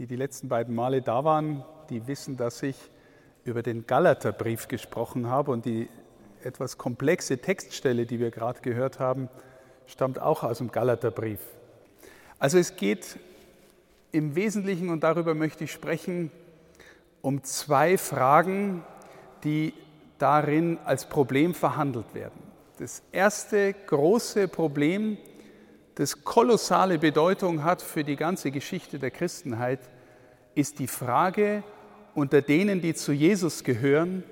die die letzten beiden Male da waren, die wissen, dass ich über den Galaterbrief gesprochen habe und die etwas komplexe Textstelle, die wir gerade gehört haben, stammt auch aus dem Galaterbrief. Also es geht im Wesentlichen, und darüber möchte ich sprechen, um zwei Fragen, die darin als Problem verhandelt werden. Das erste große Problem, das kolossale Bedeutung hat für die ganze Geschichte der Christenheit, ist die Frage unter denen, die zu Jesus gehören,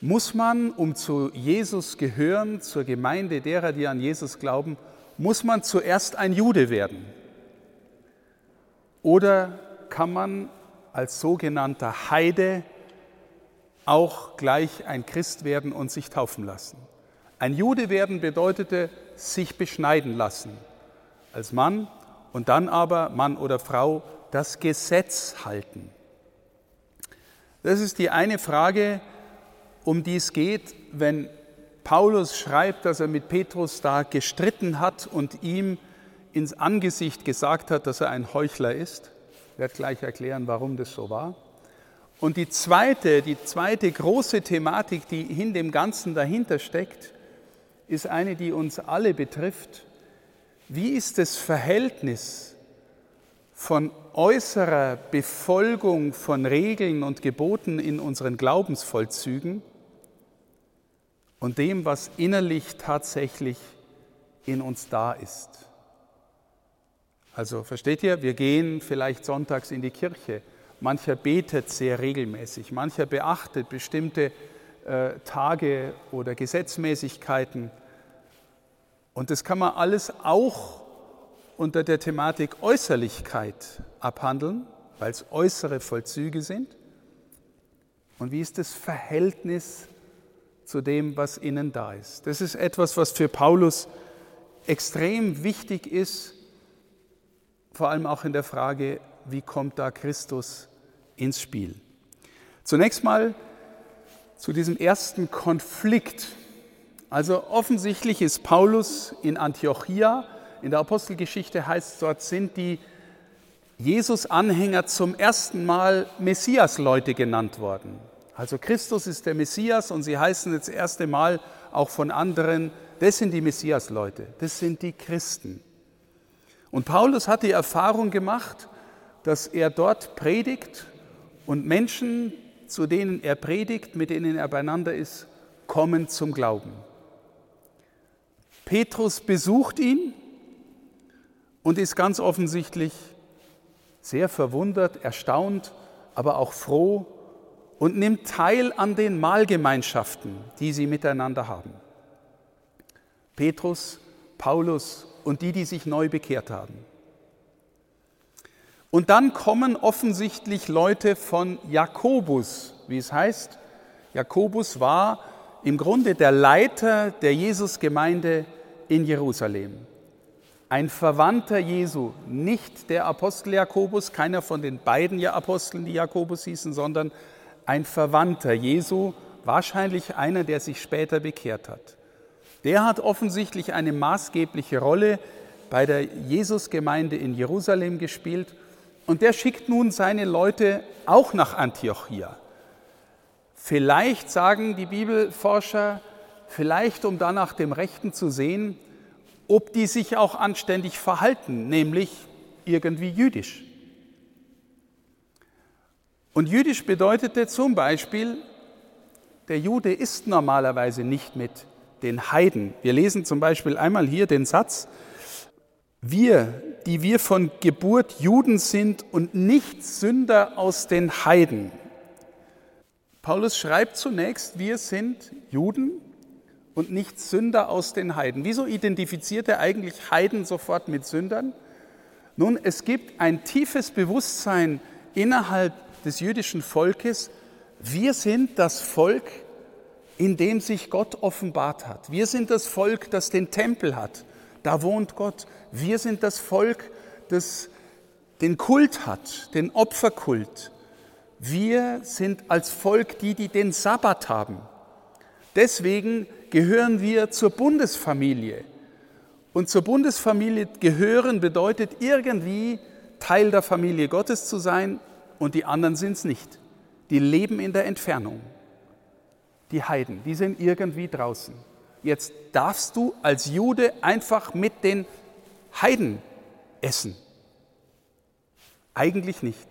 muss man, um zu Jesus gehören, zur Gemeinde derer, die an Jesus glauben, muss man zuerst ein Jude werden? Oder kann man als sogenannter Heide auch gleich ein Christ werden und sich taufen lassen? Ein Jude werden bedeutete sich beschneiden lassen als Mann und dann aber Mann oder Frau das Gesetz halten. Das ist die eine Frage, um die es geht, wenn Paulus schreibt, dass er mit Petrus da gestritten hat und ihm ins Angesicht gesagt hat, dass er ein Heuchler ist. Ich werde gleich erklären, warum das so war. Und die zweite, die zweite große Thematik, die in dem Ganzen dahinter steckt, ist eine, die uns alle betrifft. Wie ist das Verhältnis von äußerer Befolgung von Regeln und Geboten in unseren Glaubensvollzügen und dem, was innerlich tatsächlich in uns da ist. Also versteht ihr, wir gehen vielleicht sonntags in die Kirche, mancher betet sehr regelmäßig, mancher beachtet bestimmte Tage oder Gesetzmäßigkeiten. Und das kann man alles auch unter der Thematik Äußerlichkeit abhandeln, weil es äußere Vollzüge sind. Und wie ist das Verhältnis zu dem, was innen da ist? Das ist etwas, was für Paulus extrem wichtig ist, vor allem auch in der Frage, wie kommt da Christus ins Spiel? Zunächst mal zu diesem ersten Konflikt. Also offensichtlich ist Paulus in Antiochia in der Apostelgeschichte heißt es, dort sind die Jesus-Anhänger zum ersten Mal Messias-Leute genannt worden. Also Christus ist der Messias und sie heißen das erste Mal auch von anderen, das sind die Messias-Leute, das sind die Christen. Und Paulus hat die Erfahrung gemacht, dass er dort predigt und Menschen, zu denen er predigt, mit denen er beieinander ist, kommen zum Glauben. Petrus besucht ihn und ist ganz offensichtlich sehr verwundert, erstaunt, aber auch froh und nimmt teil an den Mahlgemeinschaften, die sie miteinander haben. Petrus, Paulus und die, die sich neu bekehrt haben. Und dann kommen offensichtlich Leute von Jakobus, wie es heißt. Jakobus war im Grunde der Leiter der Jesusgemeinde in Jerusalem ein Verwandter Jesu, nicht der Apostel Jakobus, keiner von den beiden Aposteln, die Jakobus hießen, sondern ein Verwandter Jesu, wahrscheinlich einer, der sich später bekehrt hat. Der hat offensichtlich eine maßgebliche Rolle bei der Jesusgemeinde in Jerusalem gespielt und der schickt nun seine Leute auch nach Antiochia. Vielleicht sagen die Bibelforscher, vielleicht um dann nach dem Rechten zu sehen, ob die sich auch anständig verhalten, nämlich irgendwie jüdisch. Und jüdisch bedeutete zum Beispiel, der Jude ist normalerweise nicht mit den Heiden. Wir lesen zum Beispiel einmal hier den Satz, wir, die wir von Geburt Juden sind und nicht Sünder aus den Heiden. Paulus schreibt zunächst, wir sind Juden und nicht Sünder aus den Heiden. Wieso identifiziert er eigentlich Heiden sofort mit Sündern? Nun, es gibt ein tiefes Bewusstsein innerhalb des jüdischen Volkes, wir sind das Volk, in dem sich Gott offenbart hat. Wir sind das Volk, das den Tempel hat. Da wohnt Gott. Wir sind das Volk, das den Kult hat, den Opferkult. Wir sind als Volk die, die den Sabbat haben. Deswegen gehören wir zur Bundesfamilie. Und zur Bundesfamilie gehören bedeutet irgendwie Teil der Familie Gottes zu sein und die anderen sind es nicht. Die leben in der Entfernung. Die Heiden, die sind irgendwie draußen. Jetzt darfst du als Jude einfach mit den Heiden essen. Eigentlich nicht.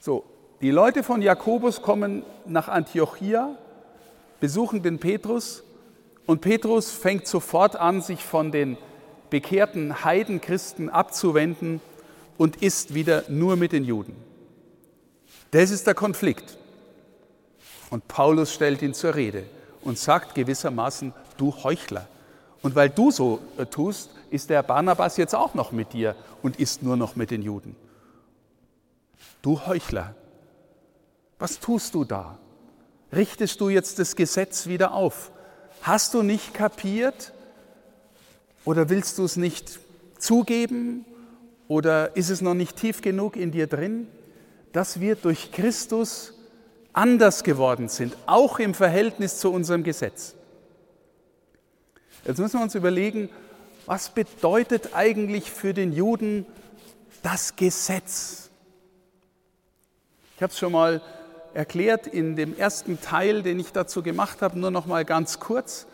So, die Leute von Jakobus kommen nach Antiochia, besuchen den Petrus und Petrus fängt sofort an, sich von den bekehrten Heidenchristen abzuwenden und isst wieder nur mit den Juden. Das ist der Konflikt. Und Paulus stellt ihn zur Rede und sagt gewissermaßen, du Heuchler. Und weil du so äh, tust, ist der Barnabas jetzt auch noch mit dir und isst nur noch mit den Juden. Du Heuchler, was tust du da? Richtest du jetzt das Gesetz wieder auf? Hast du nicht kapiert oder willst du es nicht zugeben oder ist es noch nicht tief genug in dir drin, dass wir durch Christus anders geworden sind, auch im Verhältnis zu unserem Gesetz? Jetzt müssen wir uns überlegen, was bedeutet eigentlich für den Juden das Gesetz? Ich habe es schon mal erklärt in dem ersten Teil, den ich dazu gemacht habe, nur noch mal ganz kurz.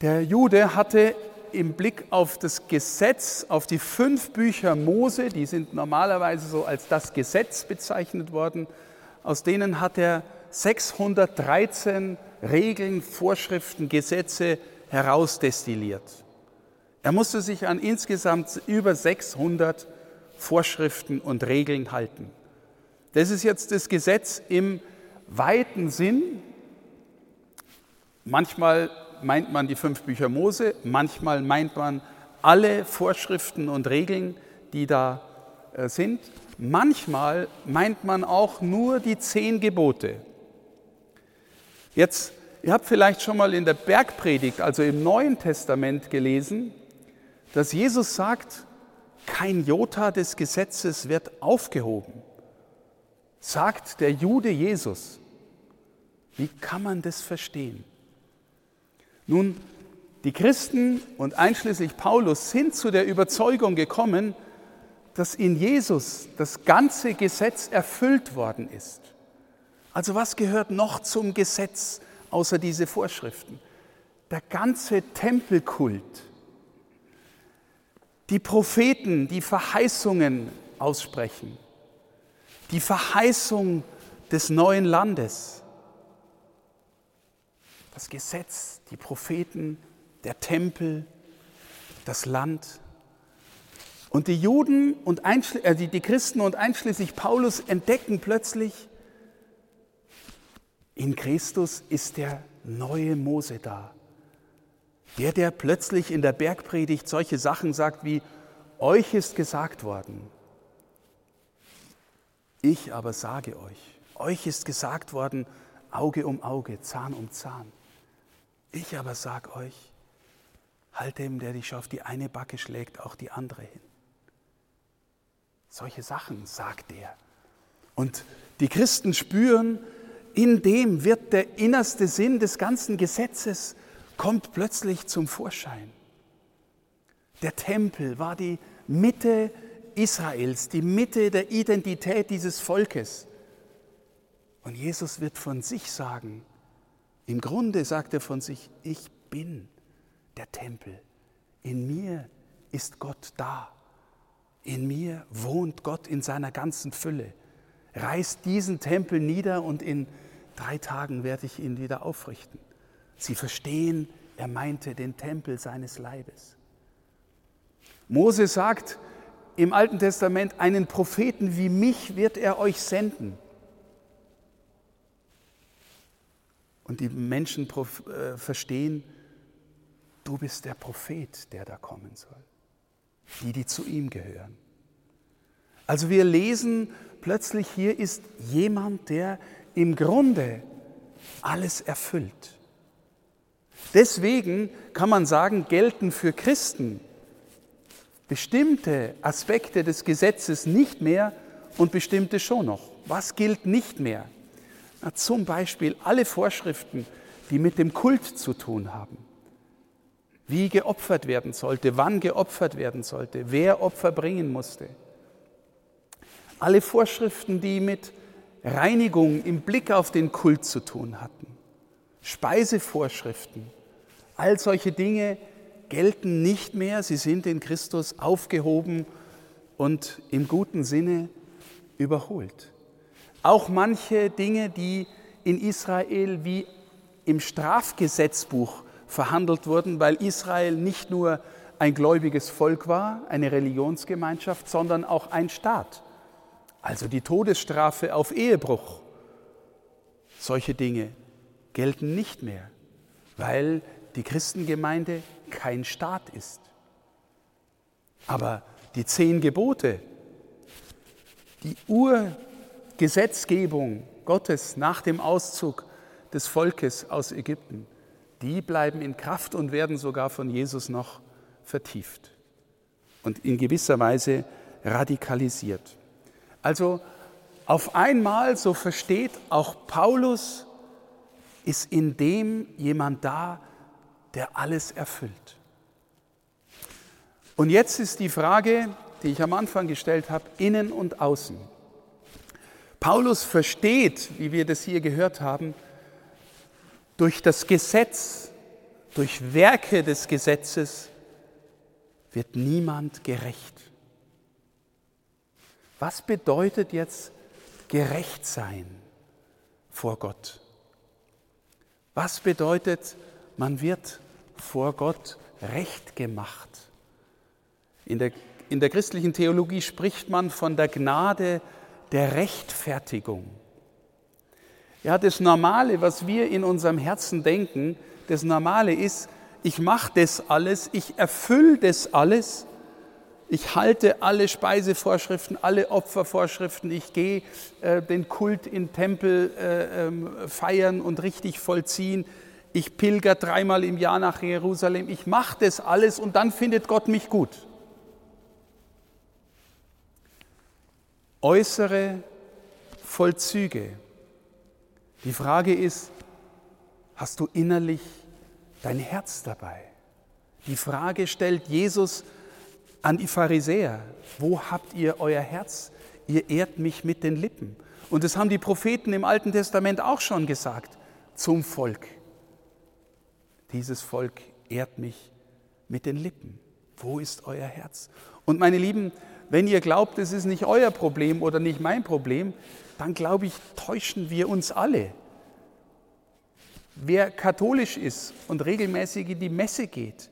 Der Jude hatte im Blick auf das Gesetz, auf die fünf Bücher Mose, die sind normalerweise so als das Gesetz bezeichnet worden, aus denen hat er 613 Regeln, Vorschriften, Gesetze herausdestilliert. Er musste sich an insgesamt über 600 Vorschriften und Regeln halten. Das ist jetzt das Gesetz im weiten Sinn. Manchmal meint man die fünf Bücher Mose, manchmal meint man alle Vorschriften und Regeln, die da äh, sind. Manchmal meint man auch nur die zehn Gebote. Jetzt Ihr habt vielleicht schon mal in der Bergpredigt, also im Neuen Testament gelesen, dass Jesus sagt, kein Jota des Gesetzes wird aufgehoben. Sagt der Jude Jesus. Wie kann man das verstehen? Nun, die Christen und einschließlich Paulus sind zu der Überzeugung gekommen, dass in Jesus das ganze Gesetz erfüllt worden ist. Also was gehört noch zum Gesetz? außer diese Vorschriften. Der ganze Tempelkult, die Propheten, die Verheißungen aussprechen, die Verheißung des neuen Landes, das Gesetz, die Propheten, der Tempel, das Land. Und die Juden und äh, die Christen und einschließlich Paulus entdecken plötzlich, in Christus ist der neue Mose da. Der, der plötzlich in der Bergpredigt solche Sachen sagt wie, euch ist gesagt worden. Ich aber sage euch, euch ist gesagt worden, Auge um Auge, Zahn um Zahn. Ich aber sage euch, halt dem, der dich auf die eine Backe schlägt, auch die andere hin. Solche Sachen sagt er. Und die Christen spüren, in dem wird der innerste Sinn des ganzen Gesetzes, kommt plötzlich zum Vorschein. Der Tempel war die Mitte Israels, die Mitte der Identität dieses Volkes. Und Jesus wird von sich sagen, im Grunde sagt er von sich, ich bin der Tempel. In mir ist Gott da. In mir wohnt Gott in seiner ganzen Fülle reißt diesen Tempel nieder und in drei Tagen werde ich ihn wieder aufrichten. Sie verstehen, er meinte den Tempel seines Leibes. Mose sagt im Alten Testament, einen Propheten wie mich wird er euch senden. Und die Menschen äh, verstehen, du bist der Prophet, der da kommen soll. Die, die zu ihm gehören. Also wir lesen plötzlich hier ist jemand, der im Grunde alles erfüllt. Deswegen kann man sagen, gelten für Christen bestimmte Aspekte des Gesetzes nicht mehr und bestimmte schon noch. Was gilt nicht mehr? Na, zum Beispiel alle Vorschriften, die mit dem Kult zu tun haben. Wie geopfert werden sollte, wann geopfert werden sollte, wer Opfer bringen musste. Alle Vorschriften, die mit Reinigung im Blick auf den Kult zu tun hatten, Speisevorschriften, all solche Dinge gelten nicht mehr, sie sind in Christus aufgehoben und im guten Sinne überholt. Auch manche Dinge, die in Israel wie im Strafgesetzbuch verhandelt wurden, weil Israel nicht nur ein gläubiges Volk war, eine Religionsgemeinschaft, sondern auch ein Staat. Also die Todesstrafe auf Ehebruch. Solche Dinge gelten nicht mehr, weil die Christengemeinde kein Staat ist. Aber die zehn Gebote, die Urgesetzgebung Gottes nach dem Auszug des Volkes aus Ägypten, die bleiben in Kraft und werden sogar von Jesus noch vertieft und in gewisser Weise radikalisiert. Also auf einmal, so versteht auch Paulus, ist in dem jemand da, der alles erfüllt. Und jetzt ist die Frage, die ich am Anfang gestellt habe, innen und außen. Paulus versteht, wie wir das hier gehört haben, durch das Gesetz, durch Werke des Gesetzes wird niemand gerecht. Was bedeutet jetzt gerecht sein vor Gott? Was bedeutet, man wird vor Gott recht gemacht? In der, in der christlichen Theologie spricht man von der Gnade der Rechtfertigung. Ja, das Normale, was wir in unserem Herzen denken, das Normale ist, ich mache das alles, ich erfülle das alles, ich halte alle Speisevorschriften, alle Opfervorschriften, ich gehe äh, den Kult in Tempel äh, äh, feiern und richtig vollziehen, ich pilger dreimal im Jahr nach Jerusalem, ich mache das alles und dann findet Gott mich gut. Äußere Vollzüge. Die Frage ist, hast du innerlich dein Herz dabei? Die Frage stellt Jesus an die Pharisäer, wo habt ihr euer Herz? Ihr ehrt mich mit den Lippen. Und das haben die Propheten im Alten Testament auch schon gesagt zum Volk. Dieses Volk ehrt mich mit den Lippen. Wo ist euer Herz? Und meine Lieben, wenn ihr glaubt, es ist nicht euer Problem oder nicht mein Problem, dann glaube ich, täuschen wir uns alle. Wer katholisch ist und regelmäßig in die Messe geht,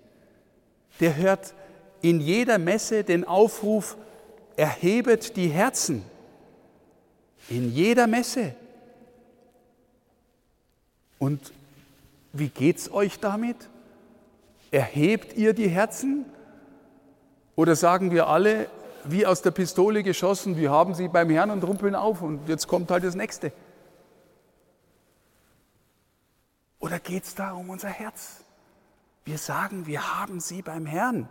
der hört in jeder Messe den Aufruf, erhebet die Herzen. In jeder Messe. Und wie geht's euch damit? Erhebt ihr die Herzen? Oder sagen wir alle, wie aus der Pistole geschossen, wir haben sie beim Herrn und rumpeln auf und jetzt kommt halt das nächste? Oder geht es da um unser Herz? Wir sagen, wir haben sie beim Herrn,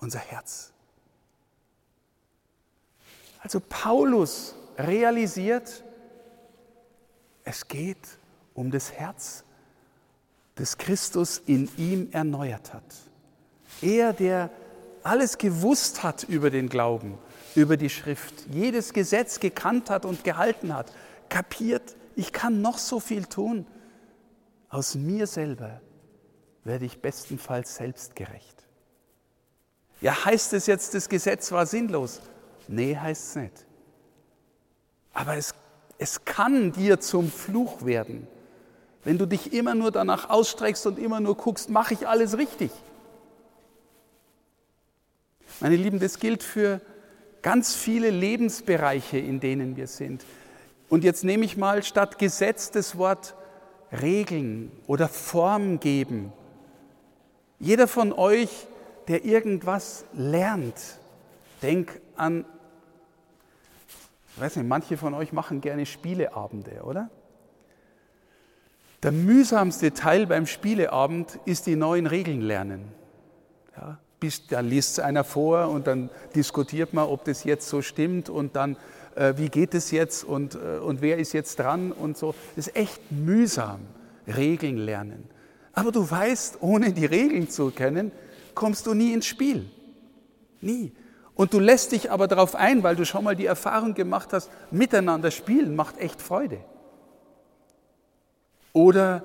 unser Herz. Also Paulus realisiert, es geht um das Herz, das Christus in ihm erneuert hat. Er, der alles gewusst hat über den Glauben, über die Schrift, jedes Gesetz gekannt hat und gehalten hat, kapiert, ich kann noch so viel tun. Aus mir selber werde ich bestenfalls selbstgerecht. Ja, heißt es jetzt, das Gesetz war sinnlos? Nee, heißt es nicht. Aber es, es kann dir zum Fluch werden, wenn du dich immer nur danach ausstreckst und immer nur guckst, mache ich alles richtig. Meine Lieben, das gilt für ganz viele Lebensbereiche, in denen wir sind. Und jetzt nehme ich mal statt Gesetz das Wort Regeln oder Form geben. Jeder von euch, der irgendwas lernt, denk an, ich weiß nicht, manche von euch machen gerne Spieleabende, oder? Der mühsamste Teil beim Spieleabend ist die neuen Regeln lernen. Ja, bis, da liest einer vor und dann diskutiert man, ob das jetzt so stimmt und dann, äh, wie geht es jetzt und, äh, und wer ist jetzt dran und so. Das ist echt mühsam, Regeln lernen. Aber du weißt, ohne die Regeln zu kennen, kommst du nie ins Spiel. Nie. Und du lässt dich aber darauf ein, weil du schon mal die Erfahrung gemacht hast, miteinander spielen macht echt Freude. Oder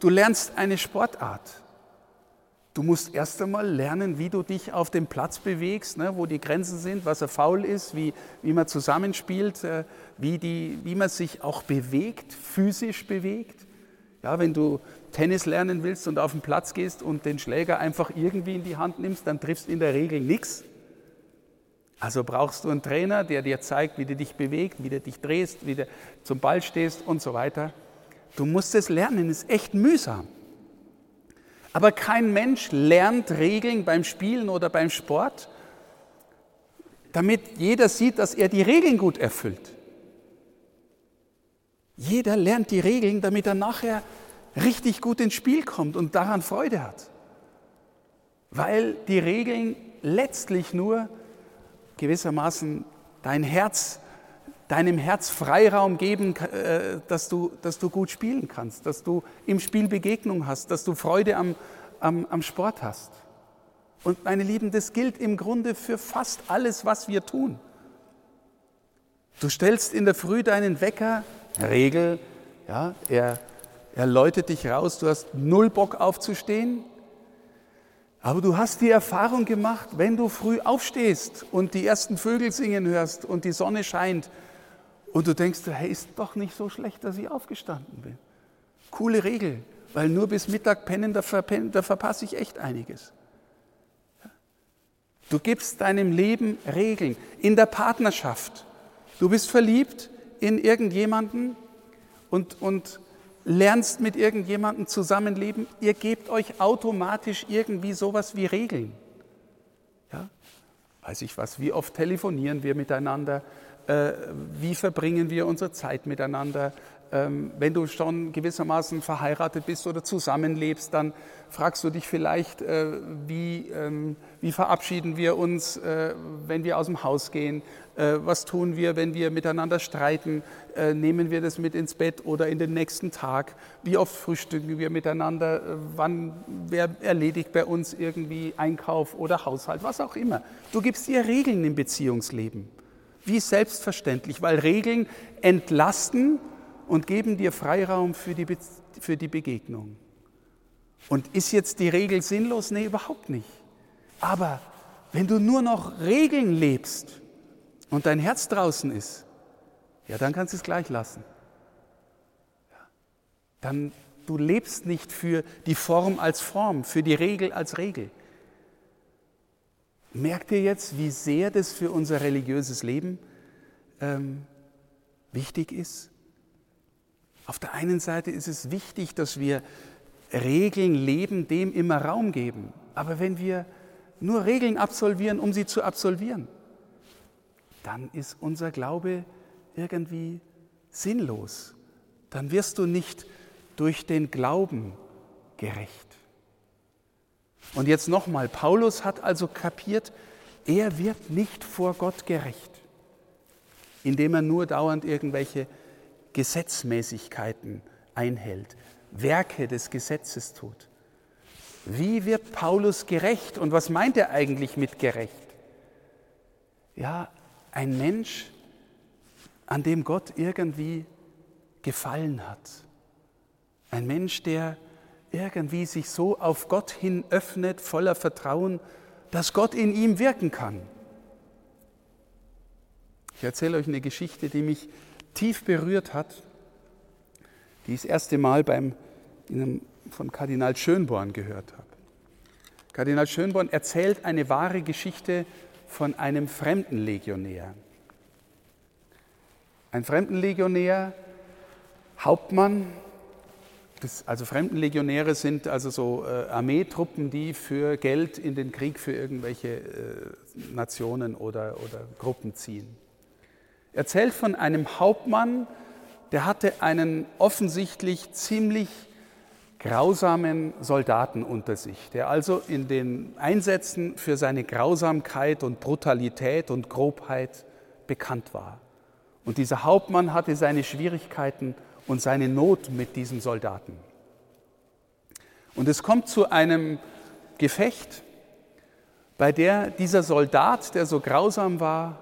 du lernst eine Sportart. Du musst erst einmal lernen, wie du dich auf dem Platz bewegst, ne, wo die Grenzen sind, was er faul ist, wie, wie man zusammenspielt, äh, wie, die, wie man sich auch bewegt, physisch bewegt. Ja, wenn du Tennis lernen willst und auf den Platz gehst und den Schläger einfach irgendwie in die Hand nimmst, dann triffst du in der Regel nichts. Also brauchst du einen Trainer, der dir zeigt, wie du dich bewegst, wie du dich drehst, wie du zum Ball stehst und so weiter. Du musst es lernen, ist echt mühsam. Aber kein Mensch lernt Regeln beim Spielen oder beim Sport, damit jeder sieht, dass er die Regeln gut erfüllt. Jeder lernt die Regeln, damit er nachher richtig gut ins Spiel kommt und daran Freude hat. Weil die Regeln letztlich nur gewissermaßen dein Herz, deinem Herz Freiraum geben, äh, dass du, dass du gut spielen kannst, dass du im Spiel Begegnung hast, dass du Freude am, am, am Sport hast. Und meine Lieben, das gilt im Grunde für fast alles, was wir tun. Du stellst in der Früh deinen Wecker, Regel, ja, er, er läutet dich raus, du hast null Bock aufzustehen, aber du hast die Erfahrung gemacht, wenn du früh aufstehst und die ersten Vögel singen hörst und die Sonne scheint und du denkst, hey, ist doch nicht so schlecht, dass ich aufgestanden bin. Coole Regel, weil nur bis Mittag pennen, da, verpennen, da verpasse ich echt einiges. Du gibst deinem Leben Regeln. In der Partnerschaft. Du bist verliebt in irgendjemanden und, und lernst mit irgendjemandem zusammenleben, ihr gebt euch automatisch irgendwie sowas wie Regeln. Ja? Weiß ich was, wie oft telefonieren wir miteinander, äh, wie verbringen wir unsere Zeit miteinander, ähm, wenn du schon gewissermaßen verheiratet bist oder zusammenlebst, dann fragst du dich vielleicht, äh, wie, ähm, wie verabschieden wir uns, äh, wenn wir aus dem Haus gehen? Äh, was tun wir, wenn wir miteinander streiten? Nehmen wir das mit ins Bett oder in den nächsten Tag? Wie oft frühstücken wir miteinander? Wann, wer erledigt bei uns irgendwie Einkauf oder Haushalt? Was auch immer. Du gibst dir Regeln im Beziehungsleben. Wie selbstverständlich, weil Regeln entlasten und geben dir Freiraum für die, Be für die Begegnung. Und ist jetzt die Regel sinnlos? Nee, überhaupt nicht. Aber wenn du nur noch Regeln lebst und dein Herz draußen ist, ja, dann kannst du es gleich lassen. Dann du lebst nicht für die Form als Form, für die Regel als Regel. Merkt ihr jetzt, wie sehr das für unser religiöses Leben ähm, wichtig ist? Auf der einen Seite ist es wichtig, dass wir Regeln leben, dem immer Raum geben. Aber wenn wir nur Regeln absolvieren, um sie zu absolvieren, dann ist unser Glaube irgendwie sinnlos. Dann wirst du nicht durch den Glauben gerecht. Und jetzt nochmal, Paulus hat also kapiert, er wird nicht vor Gott gerecht, indem er nur dauernd irgendwelche Gesetzmäßigkeiten einhält, Werke des Gesetzes tut. Wie wird Paulus gerecht und was meint er eigentlich mit gerecht? Ja, ein Mensch, an dem Gott irgendwie gefallen hat. Ein Mensch, der irgendwie sich so auf Gott hin öffnet, voller Vertrauen, dass Gott in ihm wirken kann. Ich erzähle euch eine Geschichte, die mich tief berührt hat, die ich das erste Mal beim, einem, von Kardinal Schönborn gehört habe. Kardinal Schönborn erzählt eine wahre Geschichte von einem Fremdenlegionär. Ein Fremdenlegionär, Hauptmann, das, also Fremdenlegionäre sind also so äh, Armeetruppen, die für Geld in den Krieg für irgendwelche äh, Nationen oder, oder Gruppen ziehen erzählt von einem Hauptmann, der hatte einen offensichtlich ziemlich grausamen Soldaten unter sich, der also in den Einsätzen für seine Grausamkeit und Brutalität und Grobheit bekannt war. Und dieser Hauptmann hatte seine Schwierigkeiten und seine Not mit diesen Soldaten. Und es kommt zu einem Gefecht, bei der dieser Soldat, der so grausam war,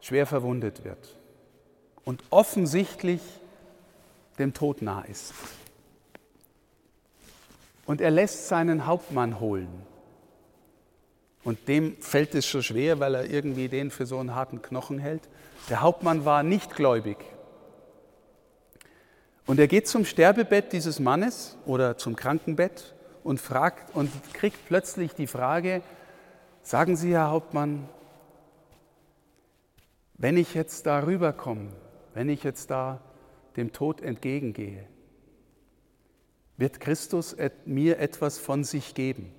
schwer verwundet wird und offensichtlich dem Tod nah ist. Und er lässt seinen Hauptmann holen. Und dem fällt es schon schwer, weil er irgendwie den für so einen harten Knochen hält. Der Hauptmann war nicht gläubig. Und er geht zum Sterbebett dieses Mannes oder zum Krankenbett und fragt und kriegt plötzlich die Frage: Sagen Sie, Herr Hauptmann, wenn ich jetzt da rüberkomme, wenn ich jetzt da dem Tod entgegengehe, wird Christus mir etwas von sich geben?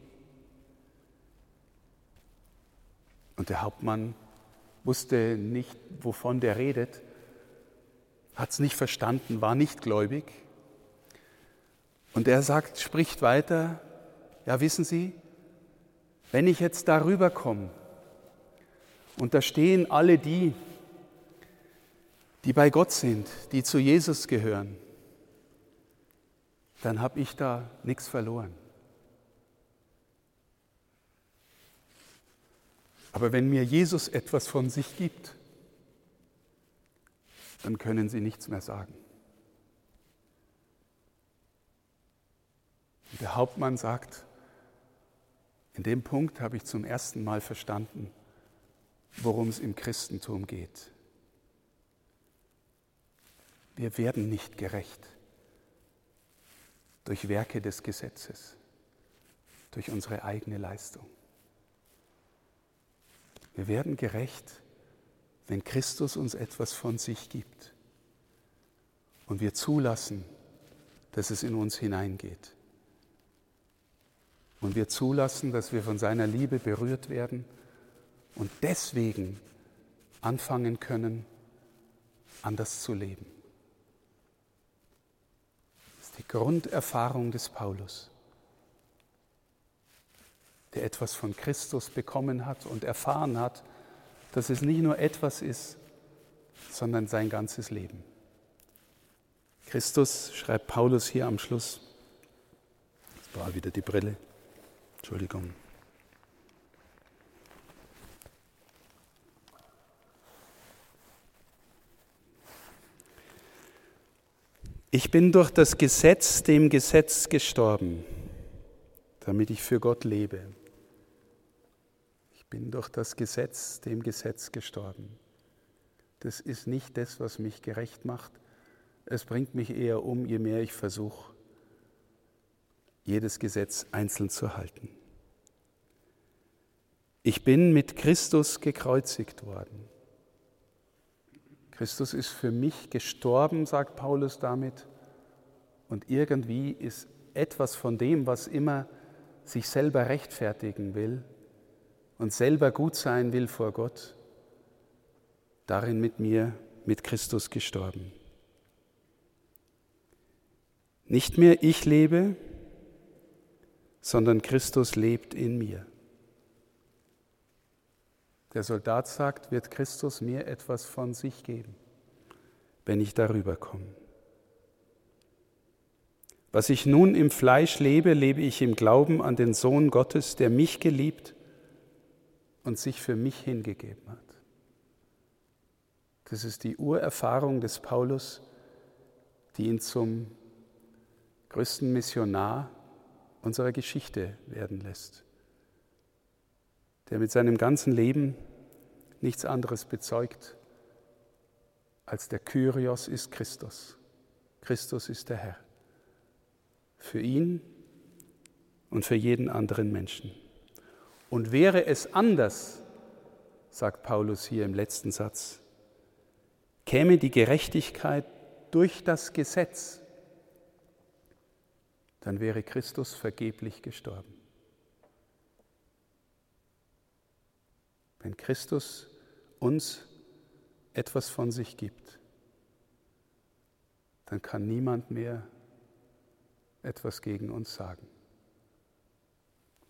Und der Hauptmann wusste nicht, wovon der redet, hat es nicht verstanden, war nicht gläubig. Und er sagt, spricht weiter, ja wissen Sie, wenn ich jetzt darüber komme und da stehen alle die, die bei Gott sind, die zu Jesus gehören, dann habe ich da nichts verloren. Aber wenn mir Jesus etwas von sich gibt, dann können sie nichts mehr sagen. Und der Hauptmann sagt, in dem Punkt habe ich zum ersten Mal verstanden, worum es im Christentum geht. Wir werden nicht gerecht durch Werke des Gesetzes, durch unsere eigene Leistung. Wir werden gerecht, wenn Christus uns etwas von sich gibt und wir zulassen, dass es in uns hineingeht. Und wir zulassen, dass wir von seiner Liebe berührt werden und deswegen anfangen können, anders zu leben. Das ist die Grunderfahrung des Paulus der etwas von Christus bekommen hat und erfahren hat, dass es nicht nur etwas ist, sondern sein ganzes Leben. Christus, schreibt Paulus hier am Schluss, das war wieder die Brille, Entschuldigung. Ich bin durch das Gesetz dem Gesetz gestorben, damit ich für Gott lebe bin durch das Gesetz, dem Gesetz gestorben. Das ist nicht das, was mich gerecht macht. Es bringt mich eher um, je mehr ich versuche, jedes Gesetz einzeln zu halten. Ich bin mit Christus gekreuzigt worden. Christus ist für mich gestorben, sagt Paulus damit, und irgendwie ist etwas von dem, was immer sich selber rechtfertigen will, und selber gut sein will vor Gott, darin mit mir, mit Christus gestorben. Nicht mehr ich lebe, sondern Christus lebt in mir. Der Soldat sagt, wird Christus mir etwas von sich geben, wenn ich darüber komme. Was ich nun im Fleisch lebe, lebe ich im Glauben an den Sohn Gottes, der mich geliebt und sich für mich hingegeben hat. Das ist die Urerfahrung des Paulus, die ihn zum größten Missionar unserer Geschichte werden lässt, der mit seinem ganzen Leben nichts anderes bezeugt, als der Kyrios ist Christus. Christus ist der Herr. Für ihn und für jeden anderen Menschen. Und wäre es anders, sagt Paulus hier im letzten Satz, käme die Gerechtigkeit durch das Gesetz, dann wäre Christus vergeblich gestorben. Wenn Christus uns etwas von sich gibt, dann kann niemand mehr etwas gegen uns sagen.